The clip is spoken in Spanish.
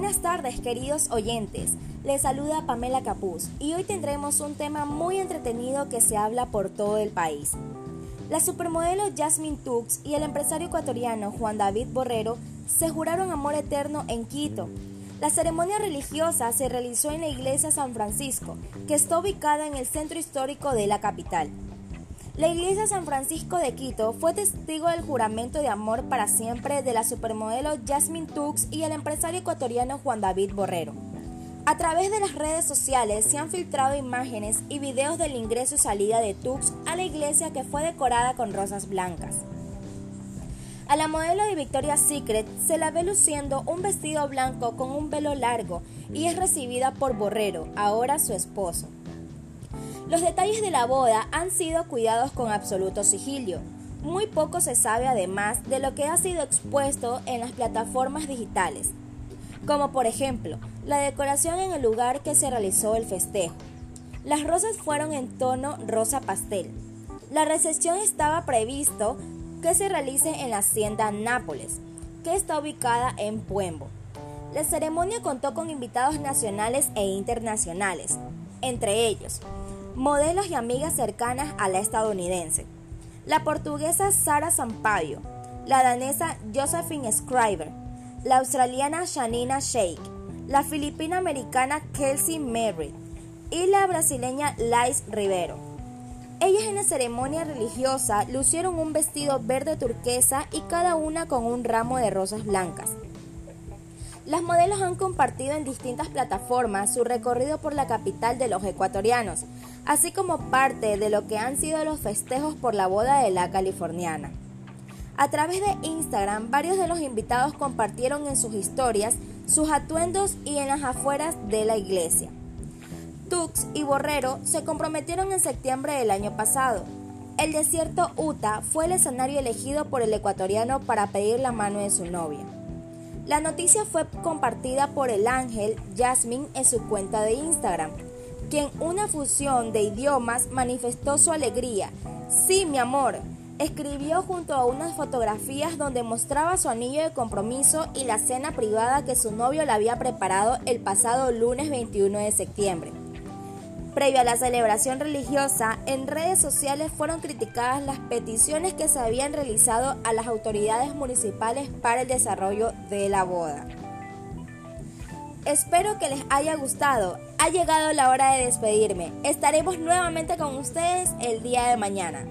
buenas tardes queridos oyentes, les saluda Pamela Capuz y hoy tendremos un tema muy entretenido que se habla por todo el país. La supermodelo Jasmine Tux y el empresario ecuatoriano Juan David Borrero se juraron amor eterno en Quito. La ceremonia religiosa se realizó en la iglesia San Francisco, que está ubicada en el centro histórico de la capital. La iglesia San Francisco de Quito fue testigo del juramento de amor para siempre de la supermodelo Jasmine Tux y el empresario ecuatoriano Juan David Borrero. A través de las redes sociales se han filtrado imágenes y videos del ingreso y salida de Tux a la iglesia que fue decorada con rosas blancas. A la modelo de Victoria's Secret se la ve luciendo un vestido blanco con un velo largo y es recibida por Borrero, ahora su esposo. Los detalles de la boda han sido cuidados con absoluto sigilio. Muy poco se sabe además de lo que ha sido expuesto en las plataformas digitales, como por ejemplo la decoración en el lugar que se realizó el festejo. Las rosas fueron en tono rosa pastel. La recepción estaba previsto que se realice en la hacienda Nápoles, que está ubicada en Puembo. La ceremonia contó con invitados nacionales e internacionales, entre ellos modelos y amigas cercanas a la estadounidense, la portuguesa Sara Sampaio, la danesa Josephine Scriber, la australiana Shanina Sheikh, la filipina americana Kelsey Merritt y la brasileña Lais Rivero. Ellas en la ceremonia religiosa lucieron un vestido verde turquesa y cada una con un ramo de rosas blancas. Las modelos han compartido en distintas plataformas su recorrido por la capital de los ecuatorianos, así como parte de lo que han sido los festejos por la boda de la californiana. A través de Instagram, varios de los invitados compartieron en sus historias sus atuendos y en las afueras de la iglesia. Tux y Borrero se comprometieron en septiembre del año pasado. El desierto Utah fue el escenario elegido por el ecuatoriano para pedir la mano de su novia. La noticia fue compartida por el ángel Jasmine en su cuenta de Instagram, quien una fusión de idiomas manifestó su alegría. Sí, mi amor, escribió junto a unas fotografías donde mostraba su anillo de compromiso y la cena privada que su novio le había preparado el pasado lunes 21 de septiembre. Previo a la celebración religiosa, en redes sociales fueron criticadas las peticiones que se habían realizado a las autoridades municipales para el desarrollo de la boda. Espero que les haya gustado. Ha llegado la hora de despedirme. Estaremos nuevamente con ustedes el día de mañana.